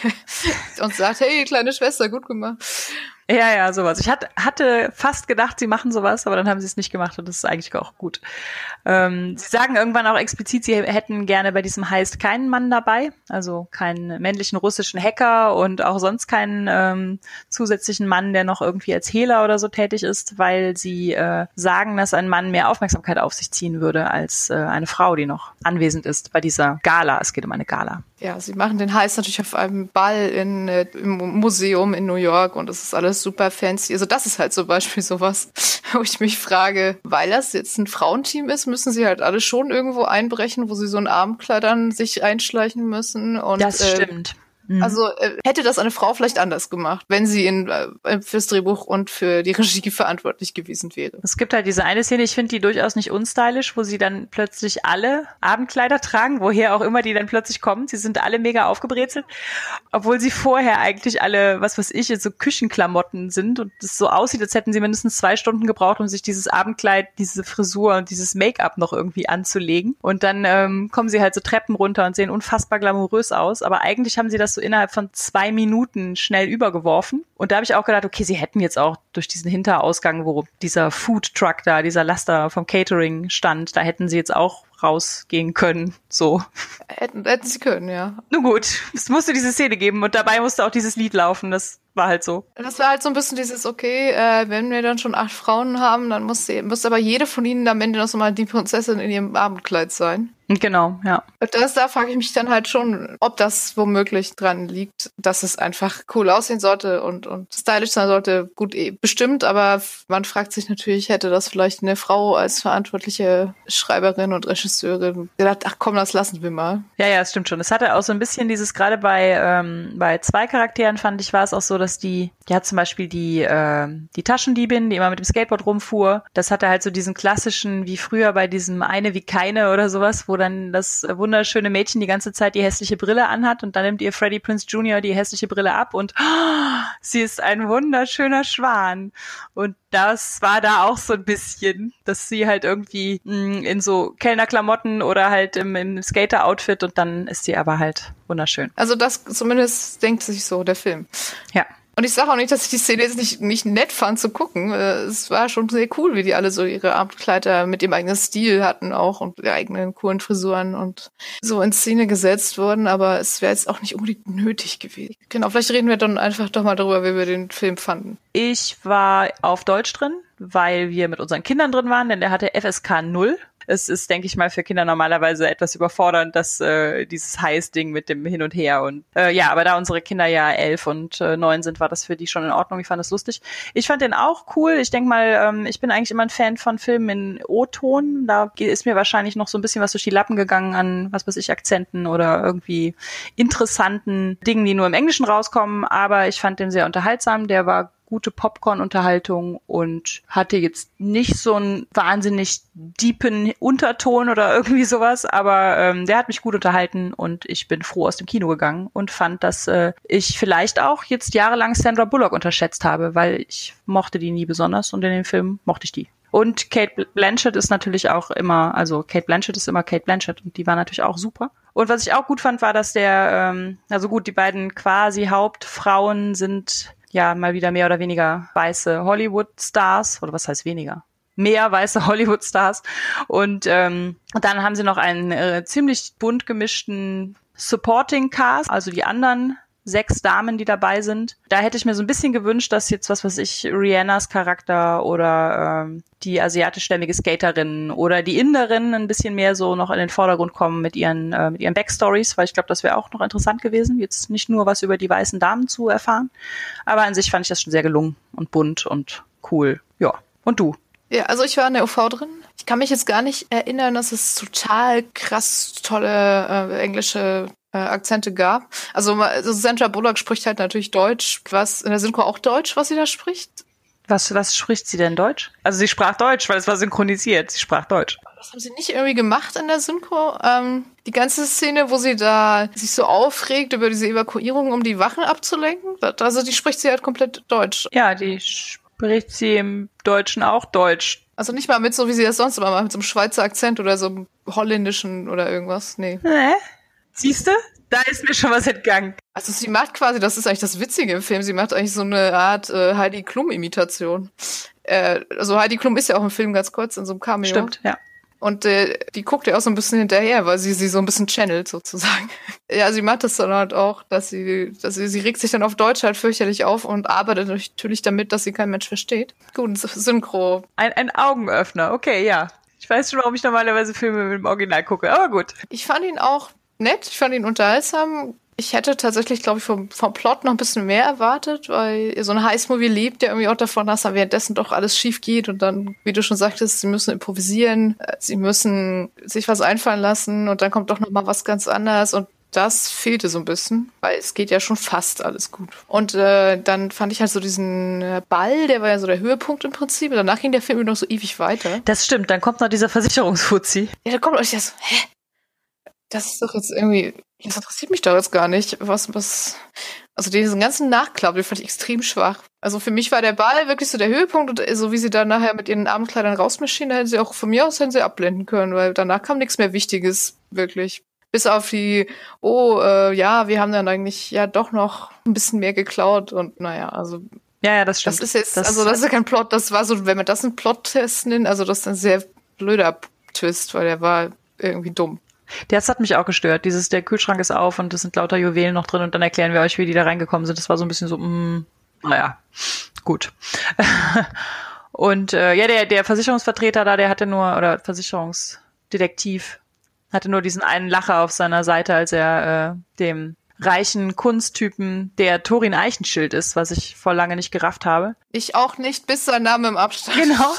B: [LAUGHS] und sagt, hey, kleine Schwester, gut gemacht.
A: Ja, ja, sowas. Ich hatte, hatte fast gedacht, sie machen sowas, aber dann haben sie es nicht gemacht und das ist eigentlich auch gut. Ähm, sie sagen irgendwann auch explizit, sie hätten gerne bei diesem Heist keinen Mann dabei, also keinen männlichen russischen Hacker und auch sonst keinen ähm, zusätzlichen Mann, der noch irgendwie als Hehler oder so tätig ist, weil sie äh, sagen, dass ein Mann mehr Aufmerksamkeit auf sich ziehen würde als äh, eine Frau, die noch anwesend ist bei dieser Gala. Es geht um eine Gala.
B: Ja, sie machen den Heist natürlich auf einem Ball in, äh, im Museum in New York und es ist alles super fancy. Also das ist halt zum Beispiel [LAUGHS] sowas, wo ich mich frage, weil das jetzt ein Frauenteam ist, müssen sie halt alle schon irgendwo einbrechen, wo sie so ein Abendkleidern sich einschleichen müssen. Und,
A: das
B: äh,
A: stimmt.
B: Mhm. Also äh, hätte das eine Frau vielleicht anders gemacht, wenn sie in, äh, fürs Drehbuch und für die Regie verantwortlich gewesen wäre.
A: Es gibt halt diese eine Szene, ich finde die durchaus nicht unstylisch, wo sie dann plötzlich alle Abendkleider tragen, woher auch immer die dann plötzlich kommen. Sie sind alle mega aufgebrezelt, obwohl sie vorher eigentlich alle, was weiß ich, so Küchenklamotten sind und es so aussieht, als hätten sie mindestens zwei Stunden gebraucht, um sich dieses Abendkleid, diese Frisur und dieses Make-up noch irgendwie anzulegen. Und dann ähm, kommen sie halt so Treppen runter und sehen unfassbar glamourös aus, aber eigentlich haben sie das so innerhalb von zwei Minuten schnell übergeworfen. Und da habe ich auch gedacht, okay, sie hätten jetzt auch durch diesen Hinterausgang, wo dieser Food Truck da, dieser Laster vom Catering stand, da hätten sie jetzt auch rausgehen können. So.
B: Hätten, hätten sie können, ja.
A: Nun gut, es musste diese Szene geben und dabei musste auch dieses Lied laufen. Das war halt so.
B: Das war halt so ein bisschen dieses, okay, äh, wenn wir dann schon acht Frauen haben, dann muss, sie, muss aber jede von ihnen am Ende noch so mal die Prinzessin in ihrem Abendkleid sein.
A: Genau, ja.
B: Und das, da frage ich mich dann halt schon, ob das womöglich dran liegt, dass es einfach cool aussehen sollte und, und stylisch sein sollte. Gut, eh, bestimmt, aber man fragt sich natürlich, hätte das vielleicht eine Frau als verantwortliche Schreiberin und Regisseurin gedacht, ach komm, das lassen wir mal.
A: Ja, ja, es stimmt schon. Es hatte auch so ein bisschen dieses, gerade bei, ähm, bei zwei Charakteren fand ich, war es auch so, dass die, die hat zum Beispiel die, äh, die Taschendiebin, die immer mit dem Skateboard rumfuhr, das hatte halt so diesen klassischen, wie früher bei diesem eine wie keine oder sowas, wo dann das wunderschöne Mädchen die ganze Zeit die hässliche Brille anhat und dann nimmt ihr Freddie Prince Jr. die hässliche Brille ab und oh, [GASPS] sie ist ein wunderschöner Schwan. Und das war da auch so ein bisschen, dass sie halt irgendwie mh, mm, in so Kellnerklamotten oder halt im, im Skater-Outfit und dann ist sie aber halt wunderschön.
B: Also das zumindest denkt sich so der Film.
A: Ja.
B: Und ich sage auch nicht, dass ich die Szene jetzt nicht, nicht nett fand zu gucken. Äh, es war schon sehr cool, wie die alle so ihre Abendkleider mit dem eigenen Stil hatten auch und ihre eigenen coolen Frisuren und so in Szene gesetzt wurden. Aber es wäre jetzt auch nicht unbedingt nötig gewesen. Genau, vielleicht reden wir dann einfach doch mal darüber, wie wir den Film fanden.
A: Ich war auf Deutsch drin, weil wir mit unseren Kindern drin waren, denn der hatte FSK 0 es ist, denke ich mal, für Kinder normalerweise etwas überfordernd, dass äh, dieses Heiß-Ding mit dem Hin und Her und äh, ja, aber da unsere Kinder ja elf und äh, neun sind, war das für die schon in Ordnung. Ich fand das lustig. Ich fand den auch cool. Ich denke mal, ähm, ich bin eigentlich immer ein Fan von Filmen in O-Ton. Da ist mir wahrscheinlich noch so ein bisschen was durch die Lappen gegangen an, was weiß ich, Akzenten oder irgendwie interessanten Dingen, die nur im Englischen rauskommen. Aber ich fand den sehr unterhaltsam. Der war gute Popcorn-Unterhaltung und hatte jetzt nicht so einen wahnsinnig deepen Unterton oder [LAUGHS] irgendwie sowas, aber ähm, der hat mich gut unterhalten und ich bin froh aus dem Kino gegangen und fand, dass äh, ich vielleicht auch jetzt jahrelang Sandra Bullock unterschätzt habe, weil ich mochte die nie besonders und in dem Film mochte ich die. Und Kate Blanchett ist natürlich auch immer, also Kate Blanchett ist immer Kate Blanchett und die war natürlich auch super. Und was ich auch gut fand, war, dass der, ähm, also gut, die beiden quasi Hauptfrauen sind ja mal wieder mehr oder weniger weiße Hollywood-Stars, oder was heißt weniger? Mehr weiße [LAUGHS] Hollywood-Stars. Und ähm, dann haben sie noch einen äh, ziemlich bunt gemischten Supporting Cast, also die anderen sechs Damen, die dabei sind. Da hätte ich mir so ein bisschen gewünscht, dass jetzt was weiß ich, Rihannas Charakter oder ähm, die asiatischstämmige Skaterin oder die Inderin ein bisschen mehr so noch in den Vordergrund kommen mit ihren, äh, mit ihren Backstories, weil ich glaube, das wäre auch noch interessant gewesen, jetzt nicht nur was über die weißen Damen zu erfahren. Aber an sich fand ich das schon sehr gelungen und bunt und cool. Ja. Und du?
B: Ja, also ich war in der UV drin. Ich kann mich jetzt gar nicht erinnern, dass es total krass tolle äh, englische äh, Akzente gab. Also, also Sandra Bullock spricht halt natürlich Deutsch. Was in der Synchro auch Deutsch, was sie da spricht?
A: Was, was spricht sie denn Deutsch? Also sie sprach Deutsch, weil es war synchronisiert. Sie sprach Deutsch.
B: Das haben sie nicht irgendwie gemacht in der Synchro. Ähm, die ganze Szene, wo sie da sich so aufregt über diese Evakuierung, um die Wachen abzulenken. Also die spricht sie halt komplett Deutsch.
A: Ja, die spricht sie im Deutschen auch Deutsch.
B: Also nicht mal mit so, wie sie das sonst immer macht, mit so einem Schweizer Akzent oder so einem holländischen oder irgendwas. Nee. Nee,
A: Siehst du? Da ist mir schon was entgangen.
B: Also sie macht quasi, das ist eigentlich das Witzige im Film, sie macht eigentlich so eine Art äh, Heidi Klum-Imitation. Äh, also Heidi Klum ist ja auch im Film ganz kurz in so einem Cameo.
A: Stimmt, ja.
B: Und äh, die guckt ja auch so ein bisschen hinterher, weil sie sie so ein bisschen channelt sozusagen. [LAUGHS] ja, sie macht das dann halt auch, dass sie, dass sie, sie regt sich dann auf Deutsch halt fürchterlich auf und arbeitet natürlich damit, dass sie kein Mensch versteht. Gut, Synchro.
A: Ein, ein Augenöffner, okay, ja. Ich weiß schon, warum ich normalerweise Filme mit dem Original gucke, aber gut.
B: Ich fand ihn auch nett, ich fand ihn unterhaltsam. Ich hätte tatsächlich, glaube ich, vom, vom Plot noch ein bisschen mehr erwartet, weil so ein Heißmovie lebt ja irgendwie auch davon, dass dann währenddessen doch alles schief geht und dann, wie du schon sagtest, sie müssen improvisieren, äh, sie müssen sich was einfallen lassen und dann kommt doch noch mal was ganz anderes und das fehlte so ein bisschen, weil es geht ja schon fast alles gut. Und äh, dann fand ich halt so diesen äh, Ball, der war ja so der Höhepunkt im Prinzip. Danach ging der Film noch so ewig weiter.
A: Das stimmt, dann kommt noch dieser Versicherungsfuzzi.
B: Ja, da kommt euch das, hä? Das ist doch jetzt irgendwie, das interessiert mich doch jetzt gar nicht, was, was, also diesen ganzen Nachklapp, den fand ich extrem schwach. Also für mich war der Ball wirklich so der Höhepunkt und so wie sie dann nachher mit ihren Abendkleidern rausmaschinen, hätten sie auch von mir aus hätten sie abblenden können, weil danach kam nichts mehr Wichtiges, wirklich. Bis auf die, oh, äh, ja, wir haben dann eigentlich ja doch noch ein bisschen mehr geklaut und naja, also
A: ja, ja, das stimmt.
B: Das ist jetzt, das also das ist ja kein Plot, das war so, wenn man das einen Plot-Test nennt, also das ist ein sehr blöder Twist, weil der war irgendwie dumm.
A: Das hat mich auch gestört. Dieses, der Kühlschrank ist auf und es sind lauter Juwelen noch drin und dann erklären wir euch, wie die da reingekommen sind. Das war so ein bisschen so, mm, naja, gut. [LAUGHS] und äh, ja, der, der Versicherungsvertreter da, der hatte nur, oder Versicherungsdetektiv, hatte nur diesen einen Lacher auf seiner Seite, als er äh, dem reichen Kunsttypen, der Torin Eichenschild ist, was ich vor lange nicht gerafft habe.
B: Ich auch nicht, bis sein Name im Abstand.
A: Genau.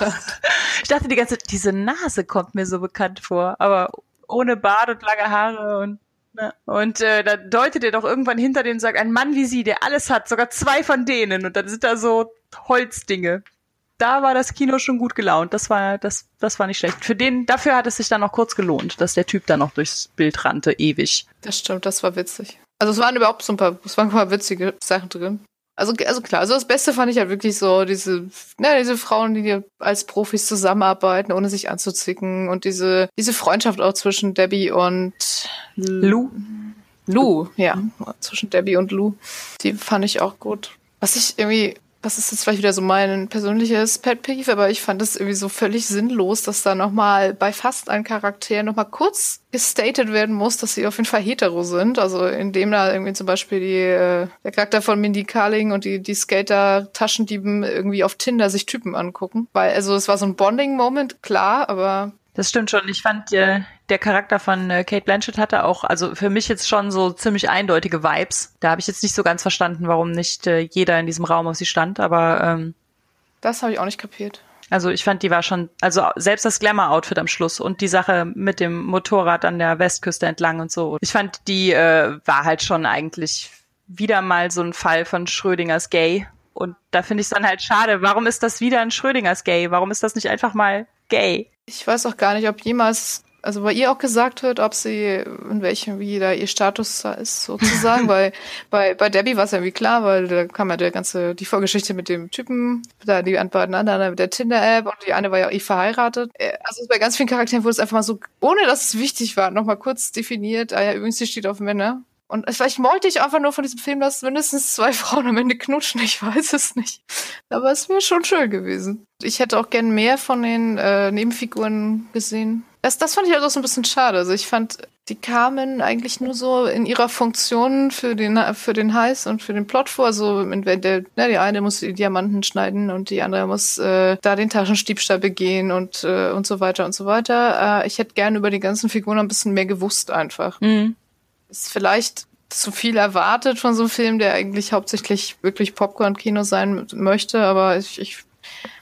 A: Ich dachte die ganze Zeit, diese Nase kommt mir so bekannt vor, aber ohne Bart und lange Haare und ne? und äh, da deutet er doch irgendwann hinter den sagt ein Mann wie sie, der alles hat, sogar zwei von denen und dann sind da so Holzdinge. Da war das Kino schon gut gelaunt. Das war das das war nicht schlecht. Für den dafür hat es sich dann noch kurz gelohnt, dass der Typ da noch durchs Bild rannte ewig.
B: Das stimmt, das war witzig. Also es waren überhaupt so ein paar, es waren ein paar witzige Sachen drin. Also, also klar, also das Beste fand ich halt wirklich so diese, ne, diese Frauen, die als Profis zusammenarbeiten, ohne sich anzuzicken und diese, diese Freundschaft auch zwischen Debbie und
A: Lou.
B: Lou, ja, zwischen Debbie und Lou. Die fand ich auch gut. Was ich irgendwie das ist jetzt vielleicht wieder so mein persönliches Pet Peeve, aber ich fand es irgendwie so völlig sinnlos, dass da nochmal bei fast allen Charakteren nochmal kurz gestated werden muss, dass sie auf jeden Fall hetero sind. Also indem da irgendwie zum Beispiel die, äh, der Charakter von Mindy Carling und die, die Skater-Taschendieben irgendwie auf Tinder sich Typen angucken. Weil, also es war so ein Bonding-Moment, klar, aber
A: das stimmt schon. Ich fand, äh, der Charakter von äh, Kate Blanchett hatte auch, also für mich jetzt schon so ziemlich eindeutige Vibes. Da habe ich jetzt nicht so ganz verstanden, warum nicht äh, jeder in diesem Raum auf sie stand, aber ähm,
B: das habe ich auch nicht kapiert.
A: Also ich fand, die war schon, also selbst das Glamour-Outfit am Schluss und die Sache mit dem Motorrad an der Westküste entlang und so. Ich fand, die äh, war halt schon eigentlich wieder mal so ein Fall von Schrödingers Gay Und da finde ich es dann halt schade. Warum ist das wieder ein Schrödingers Gay? Warum ist das nicht einfach mal gay?
B: Ich weiß auch gar nicht, ob jemals also bei ihr auch gesagt wird, ob sie in welchem wie da ihr Status da ist sozusagen. [LAUGHS] bei bei bei Debbie war es ja irgendwie klar, weil da kam ja der ganze die Vorgeschichte mit dem Typen, da die beiden anderen mit der Tinder App und die eine war ja auch eh verheiratet. Äh, also bei ganz vielen Charakteren wurde es einfach mal so, ohne dass es wichtig war, noch mal kurz definiert. Ah ja, übrigens die steht auf Männer. Und vielleicht wollte ich einfach nur von diesem Film, dass mindestens zwei [LAUGHS] Frauen am Ende knutschen. Ich weiß es nicht. Aber es wäre schon schön gewesen. Ich hätte auch gern mehr von den äh, Nebenfiguren gesehen. Das, das fand ich halt auch so ein bisschen schade. Also ich fand, die kamen eigentlich nur so in ihrer Funktion für den, für den Heiß und für den Plot vor. Also der, ne, die eine muss die Diamanten schneiden und die andere muss äh, da den Taschenstiebstahl begehen und, äh, und so weiter und so weiter. Äh, ich hätte gerne über die ganzen Figuren ein bisschen mehr gewusst einfach. Mhm ist vielleicht zu viel erwartet von so einem Film, der eigentlich hauptsächlich wirklich Popcorn-Kino sein möchte, aber ich, ich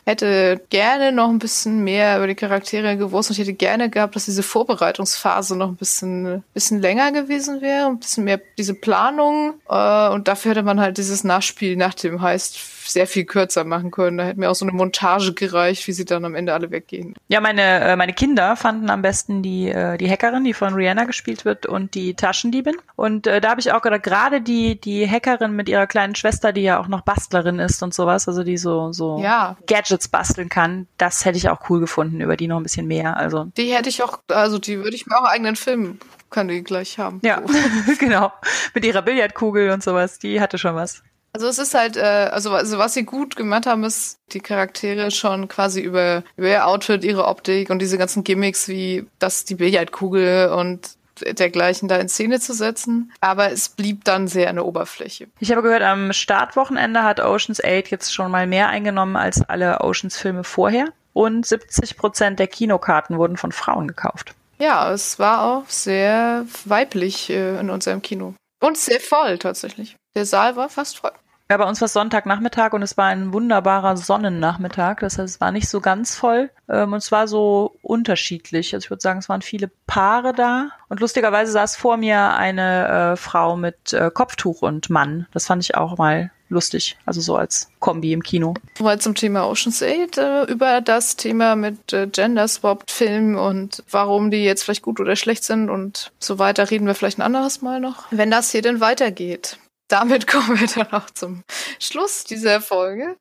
B: hätte gerne noch ein bisschen mehr über die Charaktere gewusst und ich hätte gerne gehabt, dass diese Vorbereitungsphase noch ein bisschen, bisschen länger gewesen wäre, ein bisschen mehr diese Planung äh, und dafür hätte man halt dieses Nachspiel nach dem Heist sehr viel kürzer machen können. Da hätte mir auch so eine Montage gereicht, wie sie dann am Ende alle weggehen.
A: Ja, meine, äh, meine Kinder fanden am besten die, äh, die Hackerin, die von Rihanna gespielt wird, und die Taschendiebin. Und äh, da habe ich auch gedacht, gerade die, die Hackerin mit ihrer kleinen Schwester, die ja auch noch Bastlerin ist und sowas, also die so, so
B: ja.
A: Gadgets basteln kann, das hätte ich auch cool gefunden, über die noch ein bisschen mehr. Also.
B: Die hätte ich auch, also die würde ich mir auch einen eigenen Film kann die gleich haben.
A: Ja, [LAUGHS] genau. Mit ihrer Billardkugel und sowas, die hatte schon was.
B: Also es ist halt, äh, also, also was sie gut gemacht haben, ist die Charaktere schon quasi über, über ihr Outfit, ihre Optik und diese ganzen Gimmicks wie das die Billardkugel und dergleichen da in Szene zu setzen. Aber es blieb dann sehr an der Oberfläche.
A: Ich habe gehört, am Startwochenende hat Oceans 8 jetzt schon mal mehr eingenommen als alle Oceans-Filme vorher. Und 70 Prozent der Kinokarten wurden von Frauen gekauft.
B: Ja, es war auch sehr weiblich äh, in unserem Kino. Und sehr voll tatsächlich. Der Saal war fast voll.
A: Ja, bei uns war es Sonntagnachmittag und es war ein wunderbarer Sonnennachmittag. Das heißt, es war nicht so ganz voll ähm, und es war so unterschiedlich. Also ich würde sagen, es waren viele Paare da. Und lustigerweise saß vor mir eine äh, Frau mit äh, Kopftuch und Mann. Das fand ich auch mal lustig, also so als Kombi im Kino.
B: Mal zum Thema Ocean's 8, äh, über das Thema mit äh, Gender-Swapped Film und warum die jetzt vielleicht gut oder schlecht sind und so weiter reden wir vielleicht ein anderes Mal noch. Wenn das hier denn weitergeht damit [LAUGHS] kommen wir dann auch zum Schluss dieser Folge.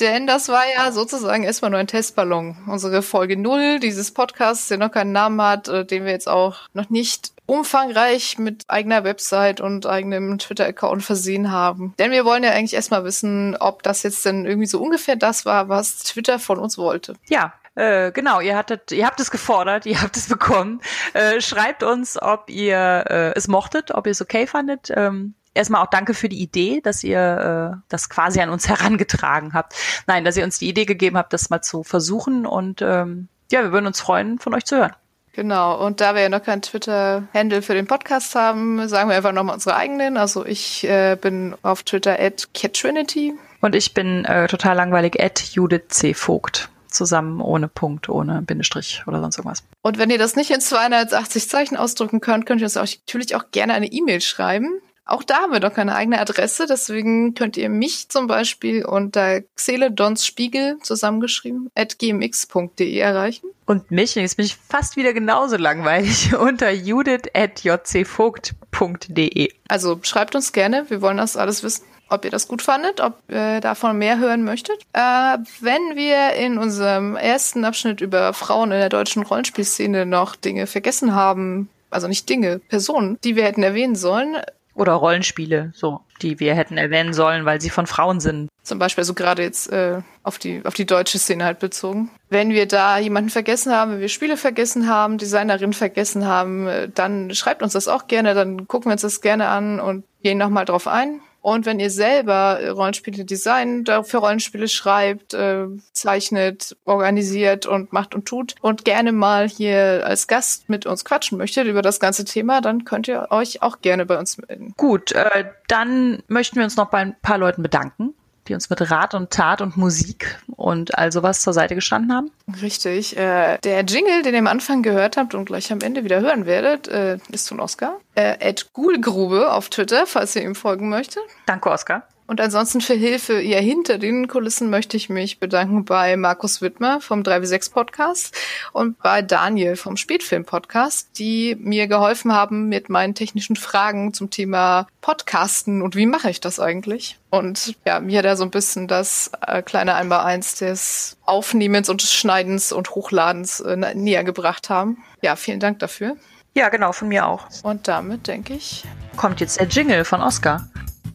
B: Denn das war ja sozusagen erstmal nur ein Testballon. Unsere Folge null dieses Podcasts, der noch keinen Namen hat, äh, den wir jetzt auch noch nicht umfangreich mit eigener Website und eigenem Twitter-Account versehen haben. Denn wir wollen ja eigentlich erstmal wissen, ob das jetzt denn irgendwie so ungefähr das war, was Twitter von uns wollte.
A: Ja, äh, genau, ihr hattet, ihr habt es gefordert, ihr habt es bekommen. Äh, schreibt uns, ob ihr äh, es mochtet, ob ihr es okay fandet. Ähm, erstmal auch danke für die Idee, dass ihr äh, das quasi an uns [LAUGHS] herangetragen habt. Nein, dass ihr uns die Idee gegeben habt, das mal zu versuchen. Und ähm, ja, wir würden uns freuen, von euch zu hören.
B: Genau, und da wir ja noch kein Twitter-Handle für den Podcast haben, sagen wir einfach nochmal unsere eigenen. Also ich äh, bin auf Twitter at CatTrinity.
A: Und ich bin äh, total langweilig at Judith C. Vogt. Zusammen ohne Punkt, ohne Bindestrich oder sonst irgendwas.
B: Und wenn ihr das nicht in 280 Zeichen ausdrücken könnt, könnt ihr uns natürlich auch gerne eine E-Mail schreiben. Auch da haben wir doch keine eigene Adresse, deswegen könnt ihr mich zum Beispiel unter Xeledonsspiegel zusammengeschrieben at gmx.de erreichen.
A: Und mich, jetzt bin ich fast wieder genauso langweilig, [LAUGHS] unter judith at jcvogt.de.
B: Also schreibt uns gerne, wir wollen das alles wissen ob ihr das gut fandet, ob ihr davon mehr hören möchtet. Äh, wenn wir in unserem ersten Abschnitt über Frauen in der deutschen Rollenspielszene noch Dinge vergessen haben, also nicht Dinge, Personen, die wir hätten erwähnen sollen,
A: oder Rollenspiele, so, die wir hätten erwähnen sollen, weil sie von Frauen sind.
B: Zum Beispiel, so also gerade jetzt äh, auf die auf die deutsche Szene halt bezogen. Wenn wir da jemanden vergessen haben, wenn wir Spiele vergessen haben, Designerin vergessen haben, äh, dann schreibt uns das auch gerne, dann gucken wir uns das gerne an und gehen nochmal drauf ein. Und wenn ihr selber äh, Rollenspiele designt, für Rollenspiele schreibt, äh, zeichnet, organisiert und macht und tut und gerne mal hier als Gast mit uns quatschen möchtet über das ganze Thema, dann könnt ihr euch auch gerne bei uns melden.
A: Gut, äh, dann möchten wir uns noch bei ein paar Leuten bedanken die uns mit Rat und Tat und Musik und all sowas zur Seite gestanden haben.
B: Richtig. Äh, der Jingle, den ihr am Anfang gehört habt und gleich am Ende wieder hören werdet, äh, ist von Oscar. Äh, Ed Ghoulgrube auf Twitter, falls ihr ihm folgen möchtet.
A: Danke, Oscar.
B: Und ansonsten für Hilfe eher hinter den Kulissen möchte ich mich bedanken bei Markus Wittmer vom 3W6 Podcast und bei Daniel vom Spätfilm Podcast, die mir geholfen haben mit meinen technischen Fragen zum Thema Podcasten und wie mache ich das eigentlich? Und ja, mir da so ein bisschen das äh, kleine Einmaleins des Aufnehmens und des Schneidens und Hochladens äh, näher gebracht haben. Ja, vielen Dank dafür.
A: Ja, genau, von mir auch.
B: Und damit denke ich.
A: Kommt jetzt der Jingle von Oscar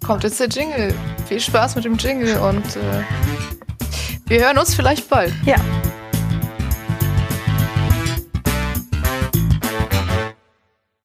B: kommt jetzt der Jingle. Viel Spaß mit dem Jingle und äh, wir hören uns vielleicht bald.
A: Ja.